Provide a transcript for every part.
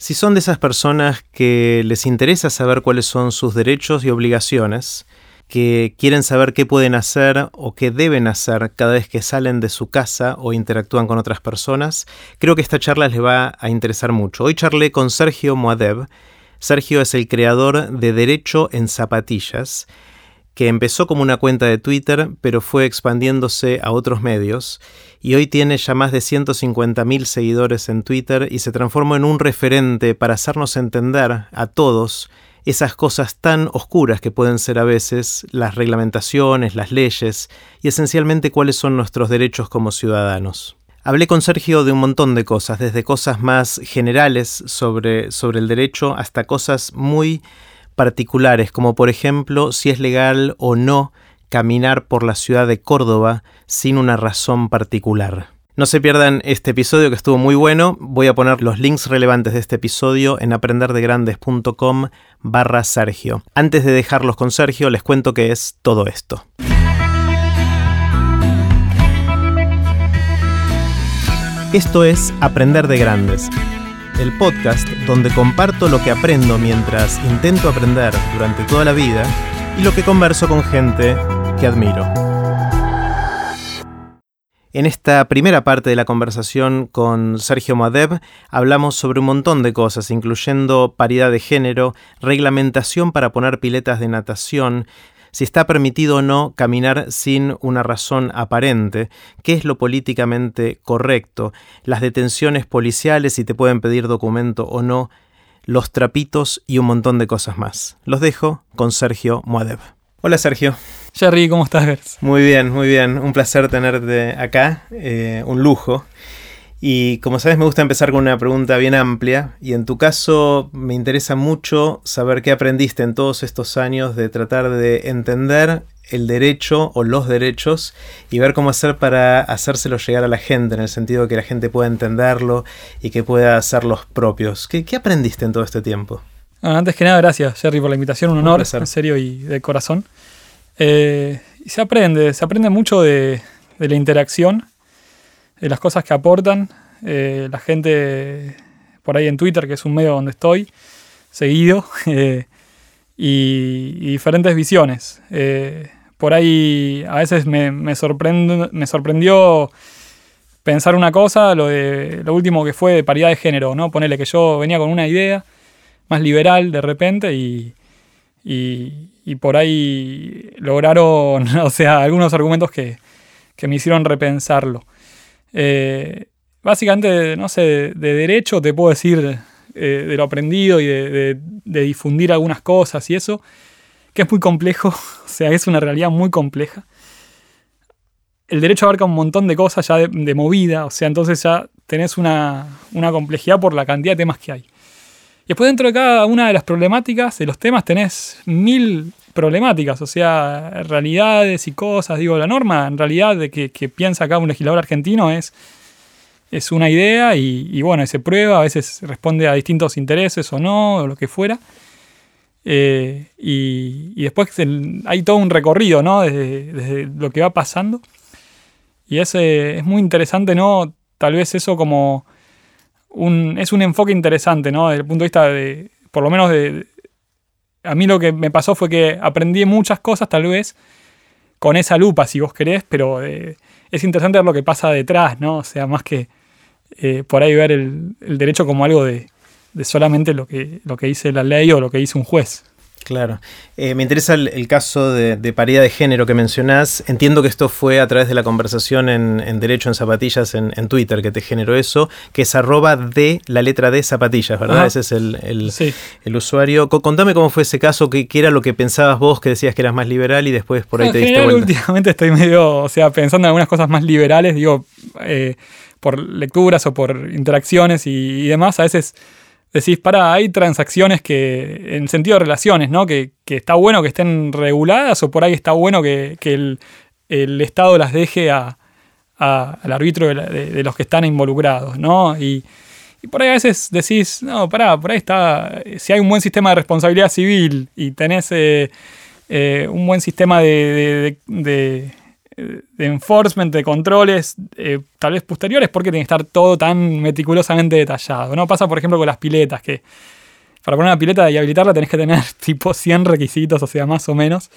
Si son de esas personas que les interesa saber cuáles son sus derechos y obligaciones, que quieren saber qué pueden hacer o qué deben hacer cada vez que salen de su casa o interactúan con otras personas, creo que esta charla les va a interesar mucho. Hoy charlé con Sergio Moadev. Sergio es el creador de Derecho en Zapatillas, que empezó como una cuenta de Twitter, pero fue expandiéndose a otros medios, y hoy tiene ya más de 150.000 seguidores en Twitter y se transformó en un referente para hacernos entender a todos esas cosas tan oscuras que pueden ser a veces las reglamentaciones, las leyes y esencialmente cuáles son nuestros derechos como ciudadanos. Hablé con Sergio de un montón de cosas, desde cosas más generales sobre, sobre el derecho hasta cosas muy particulares, como por ejemplo si es legal o no caminar por la ciudad de Córdoba sin una razón particular. No se pierdan este episodio que estuvo muy bueno. Voy a poner los links relevantes de este episodio en aprenderdegrandes.com barra Sergio. Antes de dejarlos con Sergio, les cuento qué es todo esto. Esto es Aprender de Grandes el podcast donde comparto lo que aprendo mientras intento aprender durante toda la vida y lo que converso con gente que admiro. En esta primera parte de la conversación con Sergio Madev hablamos sobre un montón de cosas, incluyendo paridad de género, reglamentación para poner piletas de natación, si está permitido o no caminar sin una razón aparente, qué es lo políticamente correcto, las detenciones policiales, si te pueden pedir documento o no, los trapitos y un montón de cosas más. Los dejo con Sergio Muadev. Hola Sergio. Jerry, ¿cómo estás? Muy bien, muy bien. Un placer tenerte acá, eh, un lujo. Y como sabes, me gusta empezar con una pregunta bien amplia. Y en tu caso, me interesa mucho saber qué aprendiste en todos estos años de tratar de entender el derecho o los derechos y ver cómo hacer para hacérselo llegar a la gente, en el sentido de que la gente pueda entenderlo y que pueda hacerlos propios. ¿Qué, aprendiste en todo este tiempo? antes que nada, gracias, Jerry, por la invitación. Un honor, en serio y de corazón. Eh, y se aprende, se aprende mucho de, de la interacción de las cosas que aportan. Eh, la gente por ahí en Twitter, que es un medio donde estoy, seguido, eh, y, diferentes visiones. Eh, por ahí a veces me, me, me sorprendió pensar una cosa, lo, de, lo último que fue de paridad de género, ¿no? Ponerle que yo venía con una idea más liberal de repente y, y, y por ahí lograron, o sea, algunos argumentos que, que me hicieron repensarlo. Eh, básicamente, no sé, de, derecho te puedo decir eh, de lo aprendido y de, difundir algunas cosas y eso, que es muy complejo, o sea, es una realidad muy compleja. El derecho abarca un montón de cosas ya de, movida, o sea, entonces ya tenés una, una complejidad por la cantidad de temas que hay. Y después dentro de cada una de las problemáticas, de los temas, tenés mil problemáticas, o sea, realidades y cosas. Digo, la norma en realidad de que, piensa acá un legislador argentino es, es una idea y, bueno, se prueba, a veces responde a distintos intereses o no, o lo que fuera. Eh, y, después hay todo un recorrido, ¿no? Desde, lo que va pasando. Y es, es muy interesante, ¿no? Tal vez eso como un, es un enfoque interesante, ¿no? Desde el punto de vista de, por lo menos de, a mí lo que me pasó fue que aprendí muchas cosas, tal vez, con esa lupa, si vos querés, pero eh, es interesante ver lo que pasa detrás, ¿no? O sea, más que eh, por ahí ver el, derecho como algo de, de, solamente lo que, lo que dice la ley o lo que dice un juez. Claro. Eh, me interesa el, caso de, paridad de género que mencionás. Entiendo que esto fue a través de la conversación en, Derecho en Zapatillas en, Twitter que te generó eso, que es arroba de la letra de zapatillas, ¿verdad? Ese es el, el, usuario. contame cómo fue ese caso, qué, era lo que pensabas vos, que decías que eras más liberal y después por ahí te diste cuenta. Últimamente estoy medio, o sea, pensando en algunas cosas más liberales, digo, eh, por lecturas o por interacciones y demás, a veces decís, para, hay transacciones que, en sentido de relaciones, ¿no? Que, está bueno que estén reguladas o por ahí está bueno que, el, Estado las deje al arbitro de, los que están involucrados, ¿no? Y, por ahí a veces decís, no, pará, por ahí está, si hay un buen sistema de responsabilidad civil y tenés eh, eh, un buen sistema de enforcement, de controles, eh, tal vez posteriores, porque tiene que estar todo tan meticulosamente detallado. ¿no? Pasa, por ejemplo, con las piletas, que para poner una pileta y habilitarla tenés que tener tipo 100 requisitos, o sea, más o menos.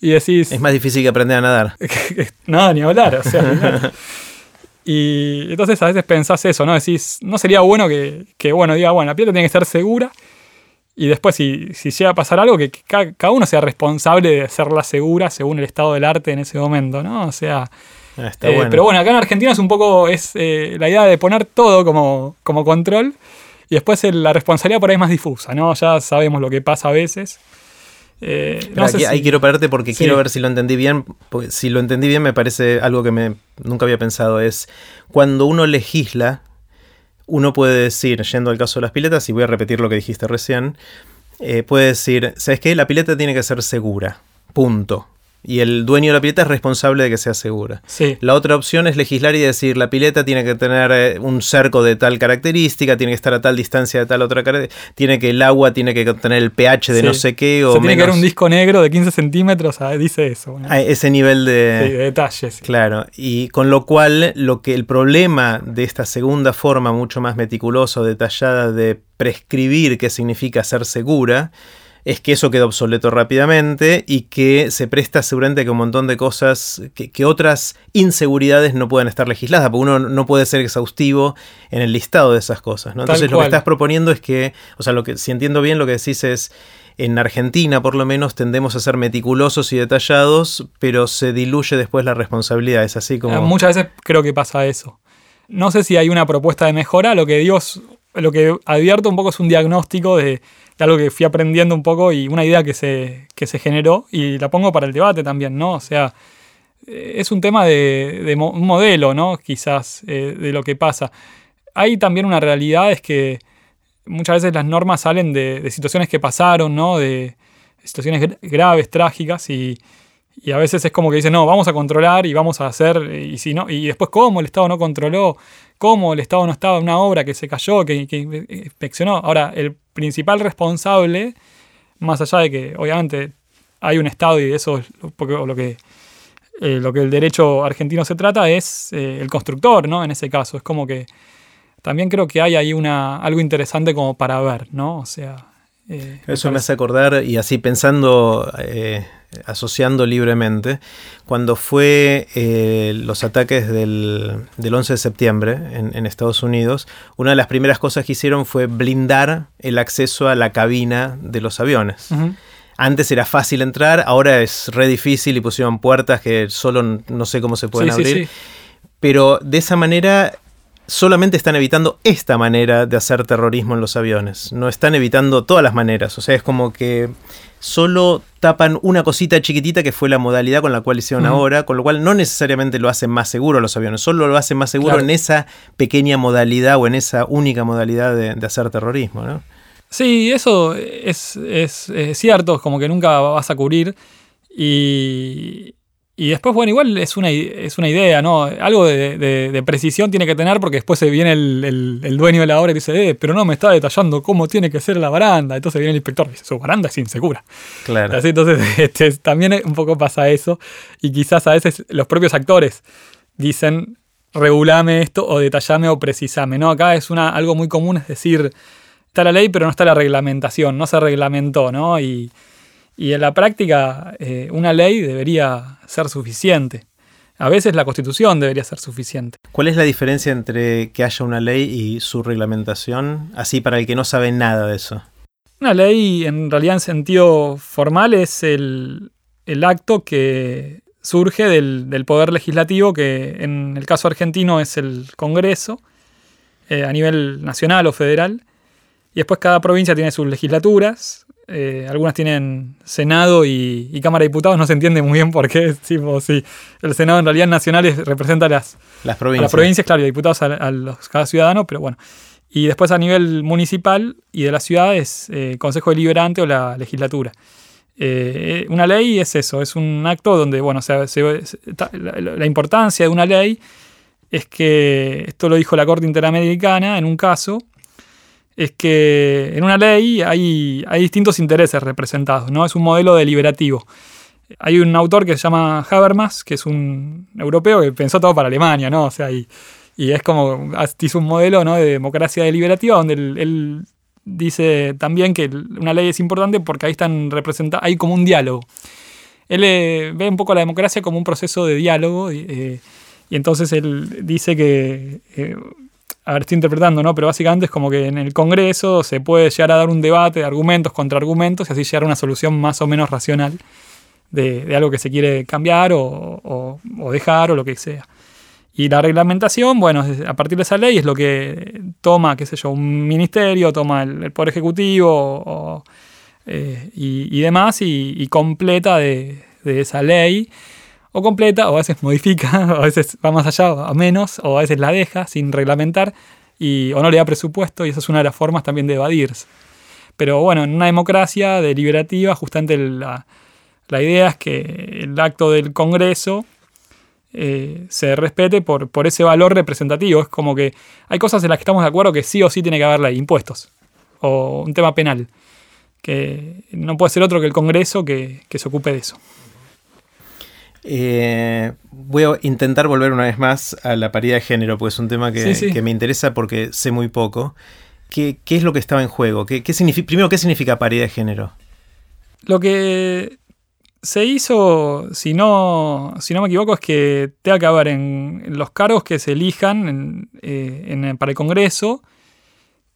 Y decís... Es más difícil que aprender a nadar. Nada, ni hablar, o sea... y entonces a veces pensás eso, ¿no? Decís, no sería bueno que, que, bueno, diga, bueno, la pileta tiene que ser segura y después, si, si llega a pasar algo, que, cada, uno sea responsable de hacerla segura según el estado del arte en ese momento, ¿no? O sea. Eh, pero bueno, acá en Argentina es un poco es eh, la idea de poner todo como, como control y después la responsabilidad por ahí es más difusa, ¿no? Ya sabemos lo que pasa a veces. Eh, ahí quiero pararte porque quiero ver si lo entendí bien. si lo entendí bien, me parece algo que me, nunca había pensado. Es cuando uno legisla, uno puede decir, yendo al caso de las piletas, y voy a repetir lo que dijiste recién, eh, puede decir, ¿sabes qué? La pileta tiene que ser segura. Punto y el dueño de la pileta es responsable de que sea segura. Sí. La otra opción es legislar y decir, la pileta tiene que tener eh, un cerco de tal característica, tiene que estar a tal distancia de tal otra característica, tiene que el agua tiene que tener el pH de no sé qué o, tiene que haber un disco negro de 15 centímetros, ah, dice eso. Ese nivel de, sí, de detalles. Claro, y con lo cual lo que el problema de esta segunda forma mucho más meticulosa detallada de prescribir qué significa ser segura, es que eso queda obsoleto rápidamente y que se presta seguramente que un montón de cosas, que, otras inseguridades no puedan estar legisladas, porque uno no puede ser exhaustivo en el listado de esas cosas. ¿no? Entonces lo que estás proponiendo es que, o sea, lo que, si entiendo bien, lo que decís es, en Argentina por lo menos tendemos a ser meticulosos y detallados, pero se diluye después la responsabilidad, es así como... Muchas veces creo que pasa eso. No sé si hay una propuesta de mejora, lo que Dios, lo que advierto un poco es un diagnóstico de de algo que fui aprendiendo un poco y una idea que se, se generó y la pongo para el debate también, ¿no? O sea, eh, es un tema de, un modelo, ¿no? Quizás eh, de lo que pasa. Hay también una realidad, es que muchas veces las normas salen de, situaciones que pasaron, ¿no? De situaciones graves, trágicas y, y a veces es como que dicen, no, vamos a controlar y vamos a hacer, y si no, y después cómo el Estado no controló, cómo el Estado no estaba en una obra que se cayó, que, que inspeccionó. Ahora, el principal responsable, más allá de que obviamente hay un Estado y eso es lo, que, eh, lo que el derecho argentino se trata, es eh, el constructor, ¿no? En ese caso, es como que también creo que hay ahí una, algo interesante como para ver, ¿no? O sea... Eh, eso me hace acordar, y así pensando asociando libremente, cuando fue eh, los ataques del, 11 de septiembre en, Estados Unidos, una de las primeras cosas que hicieron fue blindar el acceso a la cabina de los aviones. Antes era fácil entrar, ahora es re difícil y pusieron puertas que solo no sé cómo se pueden abrir. Pero de esa manera solamente están evitando esta manera de hacer terrorismo en los aviones. No están evitando todas las maneras. O sea, es como que solo tapan una cosita chiquitita que fue la modalidad con la cual hicieron ahora, con lo cual no necesariamente lo hacen más seguro los aviones, solo lo hacen más seguro en esa pequeña modalidad o en esa única modalidad de, hacer terrorismo, ¿no? Sí, eso es, es, es cierto, como que nunca vas a cubrir y, y después, bueno, igual es una, es una idea, ¿no? Algo de, precisión tiene que tener porque después se viene el, dueño de la obra y dice, eh, pero no me está detallando cómo tiene que ser la baranda. Entonces viene el inspector y dice, su baranda es insegura. Claro. Así, entonces este, también un poco pasa eso. Y quizás a veces los propios actores dicen, regulame esto o detallame o precisame, ¿no? Acá es una, algo muy común, es decir, está la ley pero no está la reglamentación, no se reglamentó, ¿no? Y y en la práctica, eh, una ley debería ser suficiente. A veces la constitución debería ser suficiente. ¿Cuál es la diferencia entre que haya una ley y su reglamentación? Así para el que no sabe nada de eso. Una ley, en realidad en sentido formal, es el, acto que surge del, poder legislativo, que en el caso argentino es el Congreso, eh, a nivel nacional o federal. Y después cada provincia tiene sus legislaturas, eh, algunas tienen Senado y, Cámara de Diputados, no se entiende muy bien por qué. Tipo, sí, el Senado en realidad nacional representa las, las provincias. las provincias, claro, y diputados a, los, cada ciudadano, pero bueno. Y después a nivel municipal y de la ciudad es eh, Consejo Deliberante o la legislatura. Eh, una ley es eso, es un acto donde, bueno, la importancia de una ley es que, esto lo dijo la Corte Interamericana en un caso, es que en una ley hay, hay distintos intereses representados, ¿no? Es un modelo deliberativo. Hay un autor que se llama Habermas, que es un europeo que pensó todo para Alemania, ¿no? O sea, y, es como, hizo un modelo ¿no? de democracia deliberativa donde él, dice también que una ley es importante porque ahí están representados, hay como un diálogo. Él eh, ve un poco la democracia como un proceso de diálogo y entonces él dice que a ver, estoy interpretando, ¿no? Pero básicamente es como que en el Congreso se puede llegar a dar un debate de argumentos contra argumentos y así llegar a una solución más o menos racional de, algo que se quiere cambiar o, dejar o lo que sea. Y la reglamentación, bueno, a partir de esa ley es lo que toma, qué sé yo, un ministerio, toma el, Poder Ejecutivo eh, y, demás y, completa de, de esa ley o completa, o a veces modifica, o a veces va más allá, a menos, o a veces la deja sin reglamentar, y, o no le da presupuesto, y esa es una de las formas también de evadirse. Pero bueno, en una democracia deliberativa, justamente la, idea es que el acto del Congreso eh, se respete por, por ese valor representativo. Es como que hay cosas en las que estamos de acuerdo que sí o sí tiene que haber ley, impuestos, o un tema penal, que no puede ser otro que el Congreso que se ocupe de eso. Eh, voy a intentar volver una vez más a la paridad de género, porque es un tema que, me interesa porque sé muy poco. ¿Qué, es lo que estaba en juego? ¿Qué, primero, ¿qué significa paridad de género? Lo que se hizo, si no, si no me equivoco, es que tenga que haber en, los cargos que se elijan eh, para el Congreso,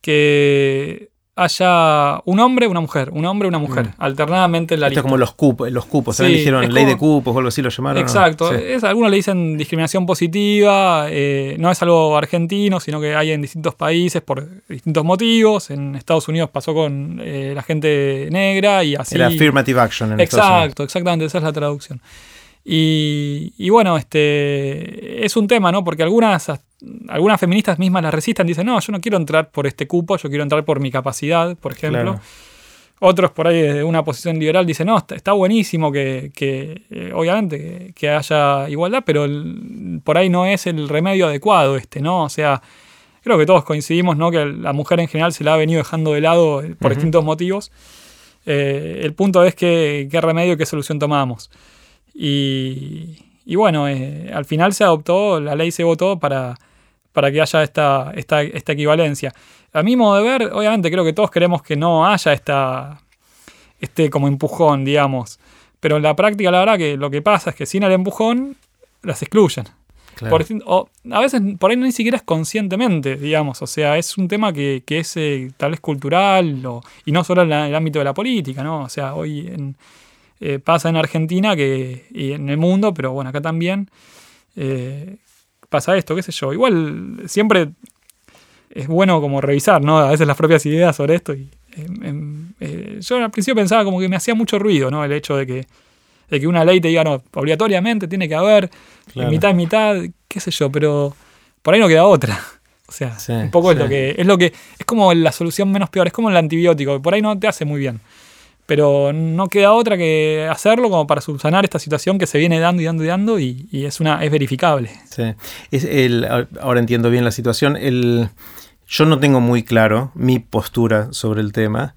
que haya un hombre, una mujer, un hombre, una mujer, mm. alternadamente en la Esto es como los cupos, los cupos, sí, dijeron ley de cupos o algo así lo llamaron. Exacto, es, algunos le dicen discriminación positiva, eh, no es algo argentino, sino que hay en distintos países por distintos motivos. En Estados Unidos pasó con eh, la gente negra y así. Era affirmative action en Exacto, exactamente, esa es la traducción. Y, bueno, este es un tema, ¿no? Porque algunas, algunas feministas mismas la resisten, dicen, no, yo no quiero entrar por este cupo, yo quiero entrar por mi capacidad, por ejemplo. Otros por ahí de una posición liberal dicen, no, está, buenísimo que, eh, obviamente, que, haya igualdad, pero por ahí no es el remedio adecuado este, ¿no? O sea, creo que todos coincidimos, ¿no? Que la mujer en general se la ha venido dejando de lado por distintos motivos. Eh, el punto es que, qué remedio, qué solución tomamos. Y, bueno, eh, al final se adoptó, la ley se votó para, para que haya esta, esta, esta, equivalencia. A mi modo de ver, obviamente creo que todos queremos que no haya esta, este como empujón, digamos. Pero en la práctica, la verdad que lo que pasa es que sin el empujón, las excluyen. o a veces por ahí ni siquiera es conscientemente, digamos. O sea, es un tema que, que es eh, tal vez cultural y no solo en, en, el ámbito de la política, ¿no? O sea, hoy en, eh, pasa en Argentina que, y en el mundo, pero bueno, acá también eh, pasa esto, qué sé yo. Igual siempre es bueno como revisar, ¿no? A veces las propias ideas sobre esto. Y, eh, yo al principio pensaba como que me hacía mucho ruido, ¿no? El hecho de que, de que una ley te diga, no, obligatoriamente tiene que haber mitad y mitad, qué sé yo, pero por ahí no queda otra. O sea, un poco es lo que es lo que es como la solución menos peor, es como el antibiótico, por ahí no te hace muy bien pero no queda otra que hacerlo como para subsanar esta situación que se viene dando y dando y dando y, es, una, es verificable. Sí. Es el, ahora entiendo bien la situación. El, yo no tengo muy claro mi postura sobre el tema,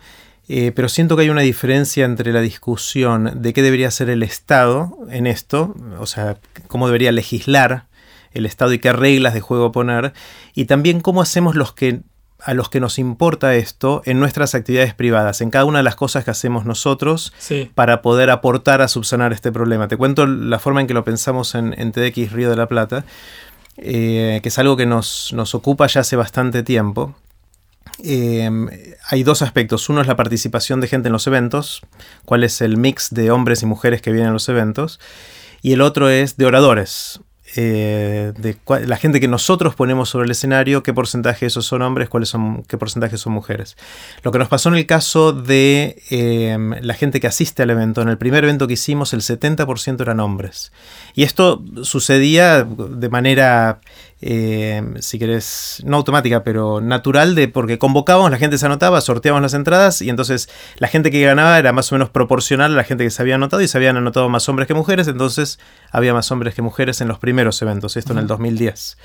eh, pero siento que hay una diferencia entre la discusión de qué debería hacer el Estado en esto, o sea, cómo debería legislar el Estado y qué reglas de juego poner, y también cómo hacemos los que a los que nos importa esto en nuestras actividades privadas, en cada una de las cosas que hacemos nosotros para poder aportar a subsanar este problema. Te cuento la forma en que lo pensamos en, TDX Río de la Plata, eh, que es algo que nos, ocupa ya hace bastante tiempo. Em, hay dos aspectos. Uno es la participación de gente en los eventos, cuál es el mix de hombres y mujeres que vienen a los eventos. Y el otro es de oradores. Eh, de la gente que nosotros ponemos sobre el escenario, qué porcentaje de esos son hombres, cuáles son, qué porcentaje son mujeres. Lo que nos pasó en el caso de em, la gente que asiste al evento, en el primer evento que hicimos el 70% eran hombres. Y esto sucedía de manera eh, si querés, no automática, pero natural, de porque convocábamos, la gente se anotaba, sorteábamos las entradas y entonces la gente que ganaba era más o menos proporcional a la gente que se había anotado y se habían anotado más hombres que mujeres, entonces había más hombres que mujeres en los primeros eventos, esto en el 2010.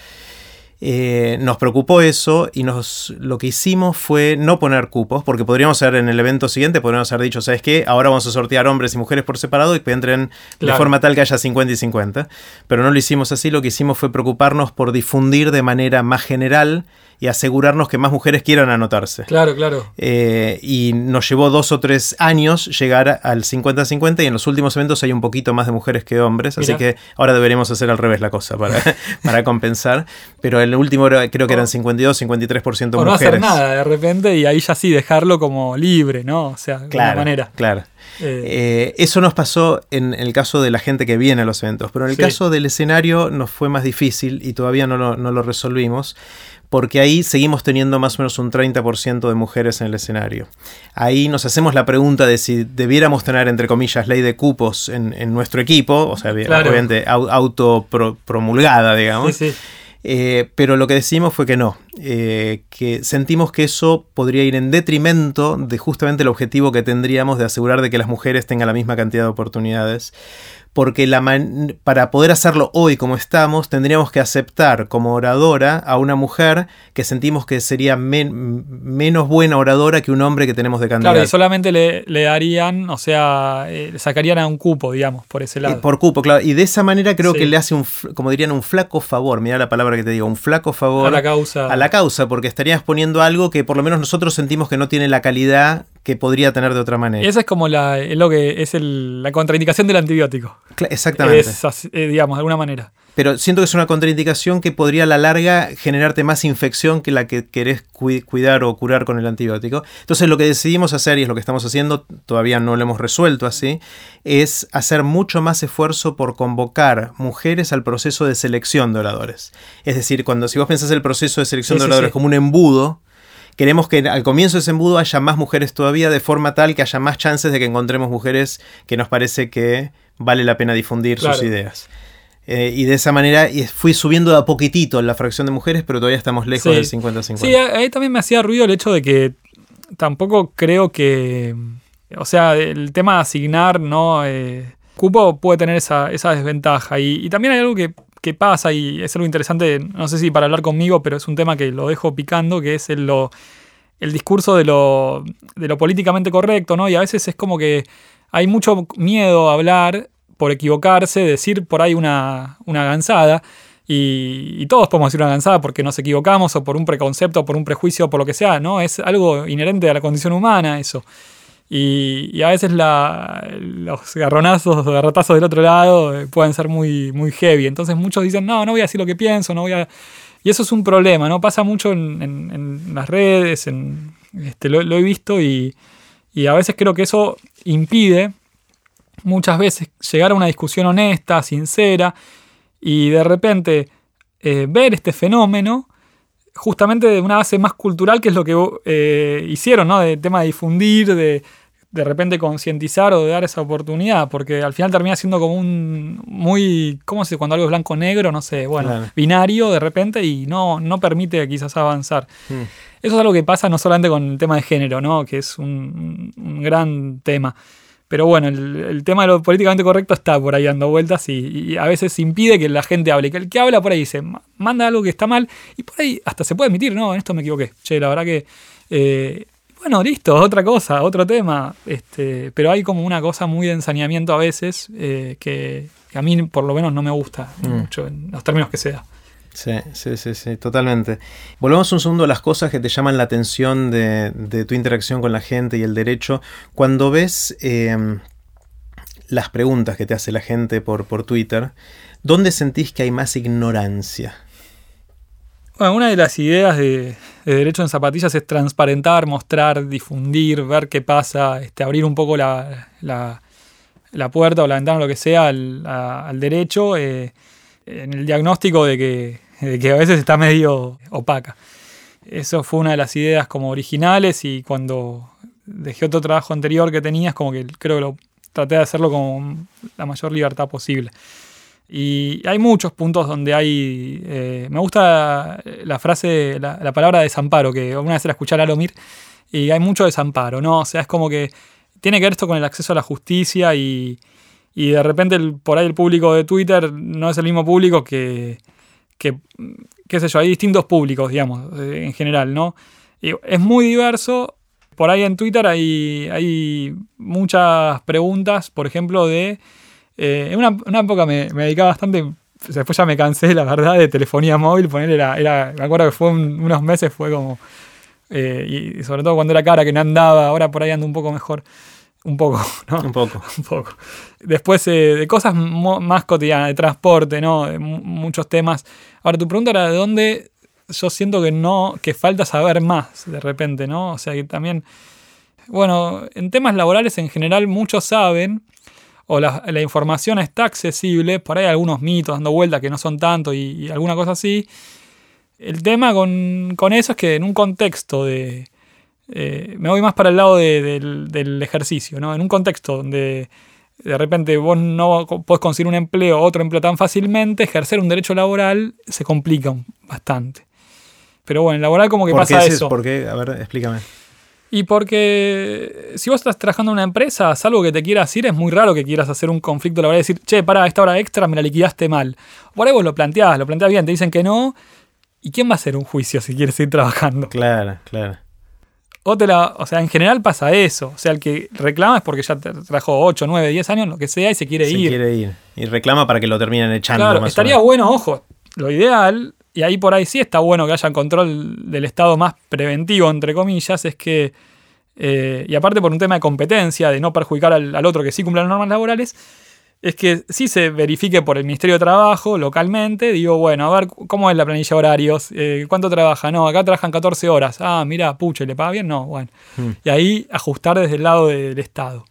Eh, nos preocupó eso y nos, lo que hicimos fue no poner cupos, porque podríamos ser en el evento siguiente, podríamos haber dicho, ¿sabes qué? Ahora vamos a sortear hombres y mujeres por separado y que entren de forma tal que haya 50 y 50. Pero no lo hicimos así, lo que hicimos fue preocuparnos por difundir de manera más general y asegurarnos que más mujeres quieran anotarse. Claro, claro. Eh, y nos llevó dos o tres años llegar al 50-50 y en los últimos eventos hay un poquito más de mujeres que hombres, así que ahora deberíamos hacer al revés la cosa para, para compensar. Pero el último creo que eran 52, 53% mujeres. no hacer nada de repente y ahí ya sí dejarlo como libre, ¿no? O sea, de claro, manera. Claro. Eh. Eh, eso nos pasó en el caso de la gente que viene a los eventos, pero en el caso del escenario nos fue más difícil y todavía no lo resolvimos porque ahí seguimos teniendo más o menos un 30% de mujeres en el escenario. Ahí nos hacemos la pregunta de si debiéramos tener, entre comillas, ley de cupos en, nuestro equipo, o sea, obviamente autopromulgada, digamos. Sí, sí. Eh, pero lo que decimos fue que no, eh, que sentimos que eso podría ir en detrimento de justamente el objetivo que tendríamos de asegurar de que las mujeres tengan la misma cantidad de oportunidades porque la para poder hacerlo hoy como estamos, tendríamos que aceptar como oradora a una mujer que sentimos que sería menos buena oradora que un hombre que tenemos de candidato. Claro, y solamente le, le darían, o sea, eh, sacarían a un cupo, digamos, por ese lado. por cupo, claro. Y de esa manera creo que le hace un, como dirían, un flaco favor, mira la palabra que te digo, un flaco favor. A la causa. A la causa, porque estarías poniendo algo que por lo menos nosotros sentimos que no tiene la calidad que podría tener de otra manera. Esa es como la, lo que es la contraindicación del antibiótico. Exactamente. Eh, digamos, de alguna manera. Pero siento que es una contraindicación que podría a la larga generarte más infección que la que querés cuidar o curar con el antibiótico. Entonces lo que decidimos hacer, y es lo que estamos haciendo, todavía no lo hemos resuelto así, es hacer mucho más esfuerzo por convocar mujeres al proceso de selección de oradores. Es decir, cuando si vos pensás el proceso de selección de oradores como un embudo, queremos que al comienzo de ese embudo haya más mujeres todavía, de forma tal que haya más chances de que encontremos mujeres que nos parece que vale la pena difundir sus ideas. Eh, y de esa manera fui subiendo de a poquitito la fracción de mujeres, pero todavía estamos lejos del 50-50. Sí, ahí también me hacía ruido el hecho de que tampoco creo que. O sea, el tema de asignar, ¿no? Eh, cupo puede tener esa, desventaja. Y, también hay algo que, que, pasa, y es algo interesante, no sé si para hablar conmigo, pero es un tema que lo dejo picando, que es el, el discurso de lo, de lo políticamente correcto, ¿no? Y a veces es como que hay mucho miedo a hablar por equivocarse, decir por ahí una, una gansada. Y, todos podemos decir una gansada porque nos equivocamos o por un preconcepto, o por un prejuicio, o por lo que sea, ¿no? Es algo inherente a la condición humana eso. Y, a veces los garronazos o garrotazos del otro lado eh, pueden ser muy, muy heavy. Entonces muchos dicen, no, no voy a decir lo que pienso, no voy a... Y eso es un problema, ¿no? Pasa mucho en, las redes, en, este, lo, he visto y, y a veces creo que eso impide muchas veces llegar a una discusión honesta, sincera, y de repente eh, ver este fenómeno justamente de una base más cultural, que es lo que eh, hicieron, ¿no? De tema de difundir, de de repente concientizar o de dar esa oportunidad, porque al final termina siendo como un muy, ¿cómo se cuando algo es blanco-negro? No sé, bueno, binario de repente y no, no permite quizás avanzar. Hmm. Eso es algo que pasa no solamente con el tema de género, ¿no? Que es un, un gran tema. Pero bueno, el, tema de lo políticamente correcto está por ahí dando vueltas y, a veces impide que la gente hable. Que el que habla por ahí dice, manda algo que está mal y por ahí hasta se puede admitir, no, en esto me equivoqué. Che, la verdad que... Eh, bueno, listo, otra cosa, otro tema. Este, pero hay como una cosa muy de ensañamiento a veces eh, que, a mí por lo menos no me gusta mm. mucho en los términos que sea. Sí, sí, sí, sí, totalmente. Volvemos un segundo a las cosas que te llaman la atención de, tu interacción con la gente y el derecho. Cuando ves em, las preguntas que te hace la gente por, por Twitter, ¿dónde sentís que hay más ignorancia? Bueno, una de las ideas de, Derecho en Zapatillas es transparentar, mostrar, difundir, ver qué pasa, este, abrir un poco la, puerta o la ventana o lo que sea al, derecho eh, en el diagnóstico de que que a veces está medio opaca. Eso fue una de las ideas como originales y cuando dejé otro trabajo anterior que tenías, como que creo que lo traté de hacerlo con la mayor libertad posible. Y hay muchos puntos donde hay. Eh, me gusta la frase, la, palabra desamparo, que una vez la escuché a Alomir, y hay mucho desamparo, ¿no? O sea, es como que tiene que ver esto con el acceso a la justicia y, de repente por ahí el público de Twitter no es el mismo público que, que, qué sé yo, hay distintos públicos, digamos, eh, en general, ¿no? es muy diverso. Por ahí en Twitter hay, hay muchas preguntas, por ejemplo, de... Eh, en una, época me, me dedicaba bastante después ya me cansé, la verdad, de telefonía móvil. Poner era, era me acuerdo que fue unos meses, fue como. Eh, y sobre todo cuando era cara que no andaba, ahora por ahí ando un poco mejor. Un poco, ¿no? Un poco. un poco. Después eh, de cosas más cotidianas, de transporte, ¿no? De muchos temas. Ahora, tu pregunta era de dónde yo siento que no, que falta saber más de repente, ¿no? O sea que también. Bueno, en temas laborales en general muchos saben, o la, información está accesible, por ahí hay algunos mitos dando vueltas que no son tanto y, alguna cosa así. El tema con, eso es que en un contexto de... Eh, me voy más para el lado del, ejercicio, ¿no? En un contexto donde de repente vos no podés conseguir un empleo, otro empleo tan fácilmente, ejercer un derecho laboral se complica bastante. Pero bueno, en laboral como que pasa eso. ¿Por qué? A ver, explícame. Y porque si vos estás trabajando en una empresa, salvo que te quieras ir, es muy raro que quieras hacer un conflicto laboral y decir, che, para, esta hora extra me la liquidaste mal. Por ahí vos lo planteás, lo planteás bien, te dicen que no. ¿Y quién va a hacer un juicio si quieres seguir trabajando? Claro, claro. O, te la, o sea, en general pasa eso. O sea, el que reclama es porque ya trabajó 8, 9, 10 años, lo que sea, y se quiere ir. Se quiere ir. Y reclama para que lo terminen echando. Claro, estaría bueno, ojo. Lo ideal y ahí por ahí sí está bueno que haya control del Estado más preventivo, entre comillas, es que, eh, y aparte por un tema de competencia, de no perjudicar al, otro que sí cumple las normas laborales, es que sí se verifique por el Ministerio de Trabajo localmente, digo, bueno, a ver, ¿cómo es la planilla de horarios? Eh, ¿Cuánto trabaja? No, acá trabajan 14 horas. Ah, mira, puche, ¿le paga bien? No, bueno. Hmm. Y ahí ajustar desde el lado del Estado.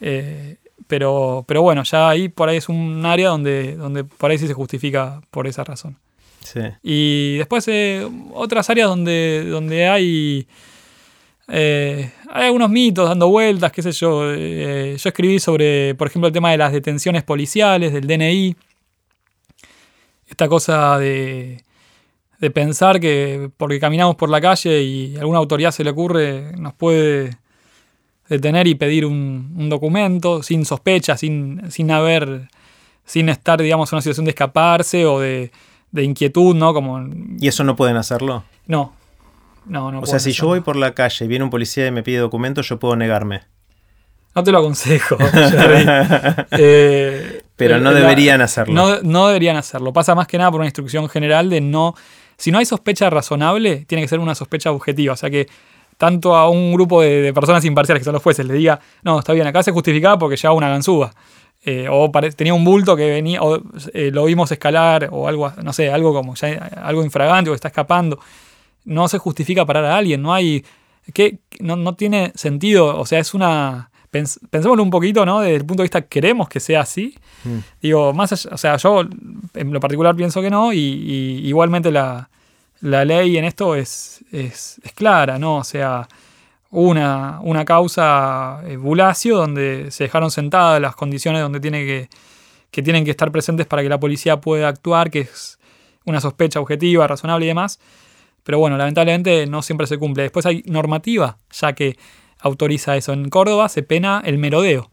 Eh, pero, pero bueno, ya ahí por ahí es un área donde, donde por ahí sí se justifica por esa razón. Y después eh, otras áreas donde, donde hay, eh, hay algunos mitos dando vueltas, qué sé yo. Eh, yo escribí sobre, por ejemplo, el tema de las detenciones policiales, del DNI. Esta cosa de, de pensar que porque caminamos por la calle y alguna autoridad se le ocurre, nos puede detener y pedir un, un documento sin sospecha, sin, sin haber, sin estar, digamos, en una situación de escaparse o de de inquietud, ¿no? Como... ¿Y eso no pueden hacerlo? No. No, no. O sea, si yo voy por la calle y viene un policía y me pide documentos, yo puedo negarme. No te lo aconsejo. Eh, Pero no deberían hacerlo. No, no deberían hacerlo. Pasa más que nada por una instrucción general de no. Si no hay sospecha razonable, tiene que ser una sospecha objetiva. O sea que tanto a un grupo de, personas imparciales que son los jueces le diga, no, está bien, acá se justificaba porque lleva una ganzúa. Eh, o tenía un bulto que venía, o eh, lo vimos escalar, o algo, no sé, algo como ya, algo infragante o está escapando. No se justifica parar a alguien, no hay. que no, tiene sentido, o sea, es una. pensémoslo un poquito, ¿no? Desde el punto de vista, queremos que sea así. Mm. Digo, más allá, o sea, yo en lo particular pienso que no, y, igualmente la, la, ley en esto es, es, es clara, ¿no? O sea, una, una causa eh, Bulacio donde se dejaron sentadas las condiciones donde tiene que, que tienen que estar presentes para que la policía pueda actuar, que es una sospecha objetiva, razonable y demás. Pero bueno, lamentablemente no siempre se cumple. Después hay normativa, ya que autoriza eso. En Córdoba se pena el merodeo.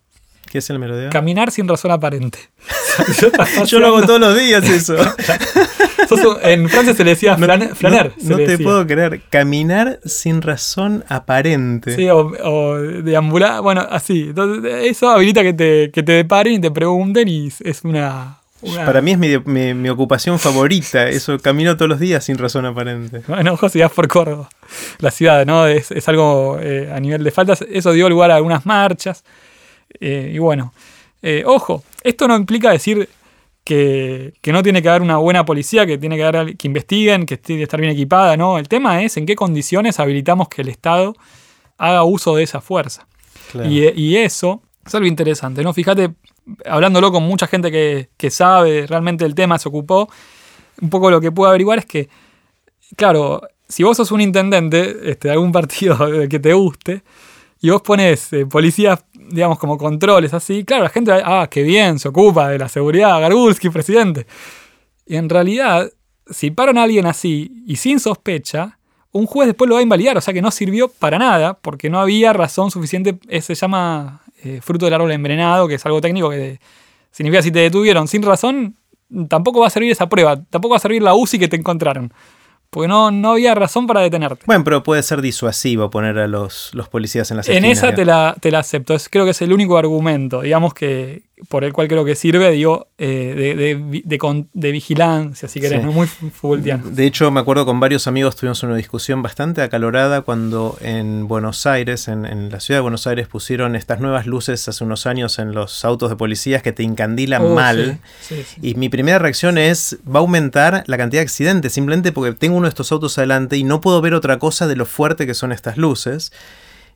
¿Qué es el merodeo? Caminar sin razón aparente. Yo lo hago todos los días eso. en Francia se le decía flaner. No, te puedo creer. Caminar sin razón aparente. Sí, o, deambular. Bueno, así. eso habilita que te, que te deparen y te pregunten y es una, Para mí es mi, ocupación favorita, eso camino todos los días sin razón aparente. Bueno, José, por Córdoba, la ciudad, ¿no? Es, algo eh, a nivel de faltas, eso dio lugar a algunas marchas. Eh, y bueno, eh, ojo, esto no implica decir que, no tiene que haber una buena policía, que tiene que haber que investiguen, que tiene que estar bien equipada, no. El tema es en qué condiciones habilitamos que el Estado haga uso de esa fuerza. Y, eso, es algo interesante, ¿no? Fíjate, hablándolo con mucha gente que, sabe realmente el tema, se ocupó, un poco lo que puedo averiguar es que, claro, si vos sos un intendente este, de algún partido que te guste, y vos pones eh, policías, digamos, como controles así, claro, la gente, ah, qué bien, se ocupa de la seguridad, Garbulski, presidente. Y en realidad, si paran a alguien así y sin sospecha, un juez después lo va a invalidar, o sea que no sirvió para nada, porque no había razón suficiente, se llama eh, fruto del árbol envenenado, que es algo técnico que significa si te detuvieron sin razón, tampoco va a servir esa prueba, tampoco va a servir la UCI que te encontraron. Porque no, no había razón para detenerte. Bueno, pero puede ser disuasivo poner a los, los policías en las En esa te la, te la acepto. Es, creo que es el único argumento, digamos, que, por el cual creo que sirve, digo, eh, de, de, vigilancia, si querés, muy futboltiano. De hecho, me acuerdo con varios amigos tuvimos una discusión bastante acalorada cuando en Buenos Aires, en, la ciudad de Buenos Aires, pusieron estas nuevas luces hace unos años en los autos de policías que te incandilan oh, mal. y mi primera reacción es, va a aumentar la cantidad de accidentes, simplemente porque tengo uno de estos autos adelante y no puedo ver otra cosa de lo fuerte que son estas luces.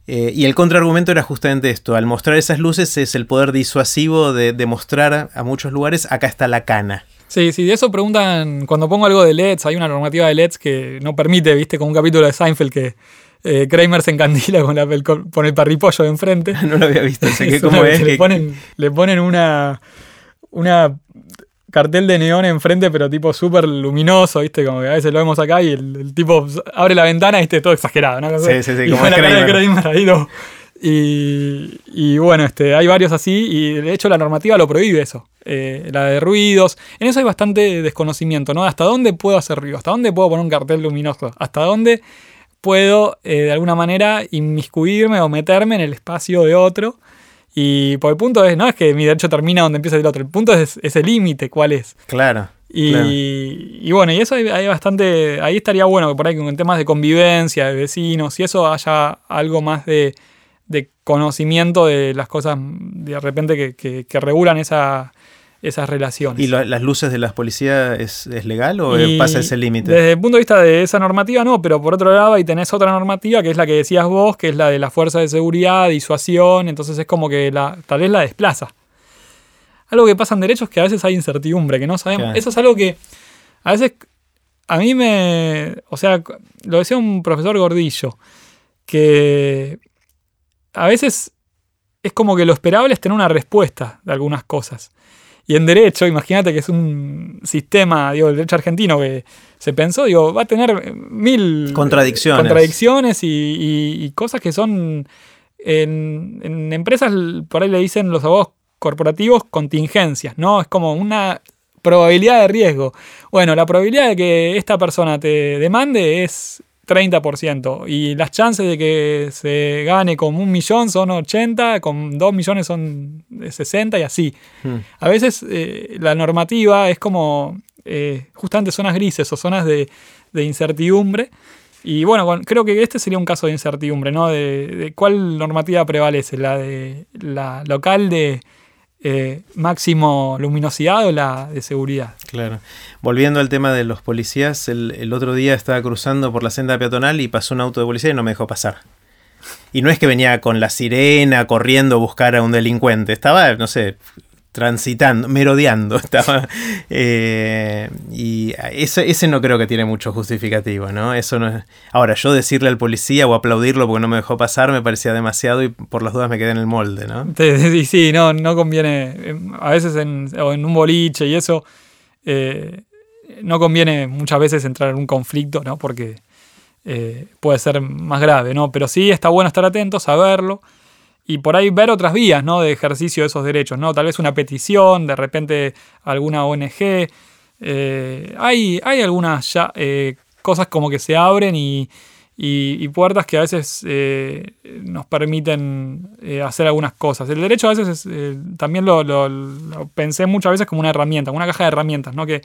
Eh, y el contraargumento era justamente esto, al mostrar esas luces es el poder disuasivo de demostrar a muchos lugares, acá está la cana. Sí, sí, de eso preguntan, cuando pongo algo de LEDs, hay una normativa de LEDs que no permite, viste, como un capítulo de Seinfeld que eh, Kramer se encandila con, la, con el parripollo de enfrente. no lo había visto, sé que cómo es. Le, ponen, le ponen una, una cartel de neón enfrente, pero tipo súper luminoso, ¿viste? Como que a veces lo vemos acá y el, tipo abre la ventana y todo exagerado, ¿no? Sí, sí, sí, y como es Kramer. y, y, bueno, este, hay varios así y de hecho la normativa lo prohíbe eso, eh, la de ruidos. En eso hay bastante desconocimiento, ¿no? ¿Hasta dónde puedo hacer ruido? ¿Hasta dónde puedo poner un cartel luminoso? ¿Hasta dónde puedo eh, de alguna manera inmiscuirme o meterme en el espacio de otro? Y por el punto es, no es que mi derecho termina donde empieza el otro, el punto es ese límite, cuál es. Claro. Y, bueno, y eso hay, bastante, ahí estaría bueno que por ahí con temas de convivencia, de vecinos y eso haya algo más de, conocimiento de las cosas de repente que regulan esa, esas relaciones. ¿Y las luces de las policías es, legal o pasa ese límite? Desde el punto de vista de esa normativa, no, pero por otro lado ahí tenés otra normativa que es la que decías vos, que es la de la fuerza de seguridad, disuasión, entonces es como que la, tal vez la desplaza. Algo que pasa en derechos es que a veces hay incertidumbre, que no sabemos. Eso es algo que a veces a mí me. O sea, lo decía un profesor gordillo, que a veces es como que lo esperable es tener una respuesta de algunas cosas. Y en derecho, imagínate que es un sistema, digo, el derecho argentino que se pensó, digo, va a tener mil contradicciones, contradicciones y, cosas que son en, empresas, por ahí le dicen los abogados corporativos contingencias, ¿no? Es como una probabilidad de riesgo. Bueno, la probabilidad de que esta persona te demande es 30%. Y las chances de que se gane con un millón son 80, con dos millones son 60 y así. Hmm. A veces eh, la normativa es como eh, justamente zonas grises o zonas de, incertidumbre. Y bueno, creo que este sería un caso de incertidumbre, ¿no? de cuál normativa prevalece, la de la local de eh, máximo luminosidad o la de seguridad. Claro. Volviendo al tema de los policías, el, otro día estaba cruzando por la senda peatonal y pasó un auto de policía y no me dejó pasar. Y no es que venía con la sirena corriendo a buscar a un delincuente, estaba, no sé, transitando, merodeando estaba. Eh, y ese, ese, no creo que tiene mucho justificativo, ¿no? Eso no Ahora, yo decirle al policía o aplaudirlo porque no me dejó pasar me parecía demasiado y por las dudas me quedé en el molde, ¿no? Sí, sí, no, no conviene. Em, a veces en, en un boliche y eso. Eh, no conviene muchas veces entrar en un conflicto, ¿no? Porque eh, puede ser más grave, ¿no? Pero sí está bueno estar atento, saberlo y por ahí ver otras vías ¿no? de ejercicio de esos derechos, ¿no? Tal vez una petición, de repente alguna ONG. Eh, hay, hay algunas ya, eh, cosas como que se abren y, puertas que a veces eh, nos permiten hacer algunas cosas. El derecho a veces también lo, lo, pensé muchas veces como una herramienta, una caja de herramientas, ¿no? Que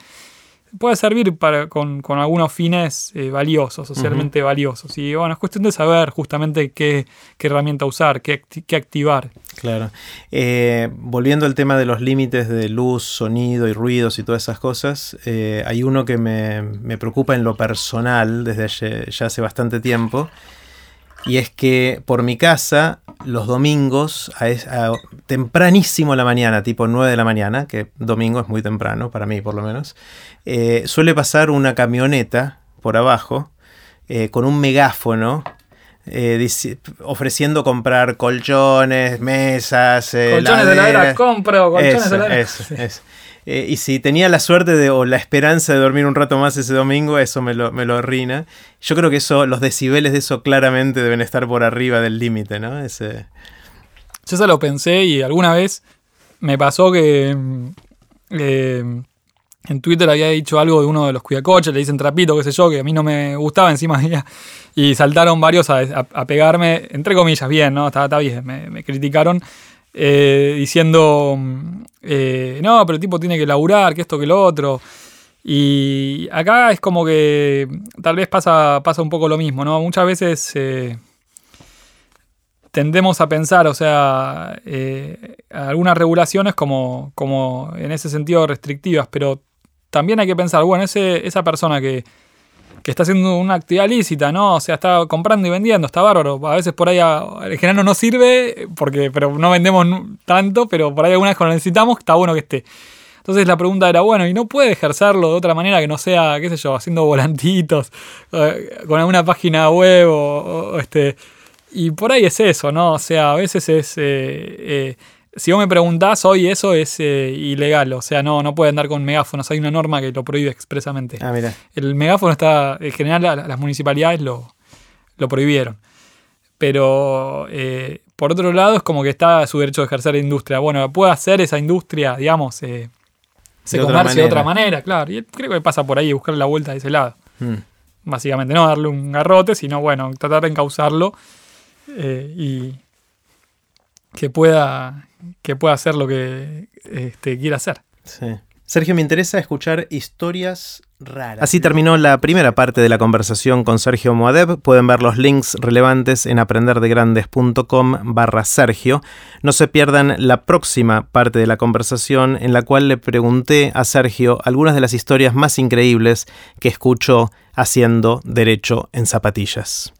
puede servir para, con, algunos fines eh, valiosos, socialmente valiosos. Y bueno, es cuestión de saber justamente qué, herramienta usar, qué, activar. Claro. Eh, volviendo al tema de los límites de luz, sonido y ruidos y todas esas cosas, eh, hay uno que me, preocupa en lo personal desde ya hace bastante tiempo. Y es que por mi casa, los domingos, a, tempranísimo la mañana, tipo 9 de la mañana, que domingo es muy temprano, para mí por lo menos, eh, suele pasar una camioneta por abajo eh, con un megáfono eh, ofreciendo comprar colchones, mesas. colchones de la compro colchones de la Eso, eso. y si tenía la suerte de, o la esperanza de dormir un rato más ese domingo, eso me lo, me lo arruina. Yo creo que eso, los decibeles de eso claramente deben estar por arriba del límite, ¿no? Ese... Yo eso lo pensé y alguna vez me pasó que en Twitter había dicho algo de uno de los cuidacoches, le dicen trapito, qué sé yo, que a mí no me gustaba encima. Y saltaron varios a, pegarme, entre comillas, bien, ¿no? Está, bien, me, criticaron. Eh, diciendo, eh, no, pero el tipo tiene que laburar, que esto, que lo otro. Y acá es como que tal vez pasa, pasa un poco lo mismo, ¿no? Muchas veces eh, tendemos a pensar, o sea, algunas regulaciones como, como en ese sentido restrictivas, pero también hay que pensar, bueno, ese, esa persona que, está haciendo una actividad lícita, ¿no? O sea, está comprando y vendiendo, está bárbaro. A veces por ahí, en general no sirve, porque, pero no vendemos tanto, pero por ahí alguna vez cuando lo necesitamos, está bueno que esté. Entonces la pregunta era, bueno, ¿y no puede ejercerlo de otra manera que no sea, qué sé yo, haciendo volantitos, eh, con alguna página web o, este... Y por ahí es eso, ¿no? O sea, a veces es... Eh, eh, si vos me preguntás, hoy eso es eh, ilegal, o sea, no, no puede andar con megáfonos, hay una norma que lo prohíbe expresamente. Ah, mira. El megáfono está, en general las municipalidades lo, lo prohibieron. Pero eh, por otro lado es como que está su derecho de ejercer industria. Bueno, puede hacer esa industria, digamos, eh, se de comerse de otra manera, claro. Y creo que pasa por ahí buscar la vuelta de ese lado. Hmm. Básicamente, no darle un garrote, sino bueno, tratar de encauzarlo y que pueda que pueda hacer lo que este, quiera hacer. Sergio, me interesa escuchar historias raras. Así terminó la primera parte de la conversación con Sergio Moadeb. Pueden ver los links relevantes en aprenderdegrandes.com barra Sergio. No se pierdan la próxima parte de la conversación en la cual le pregunté a Sergio algunas de las historias más increíbles que escuchó haciendo derecho en zapatillas.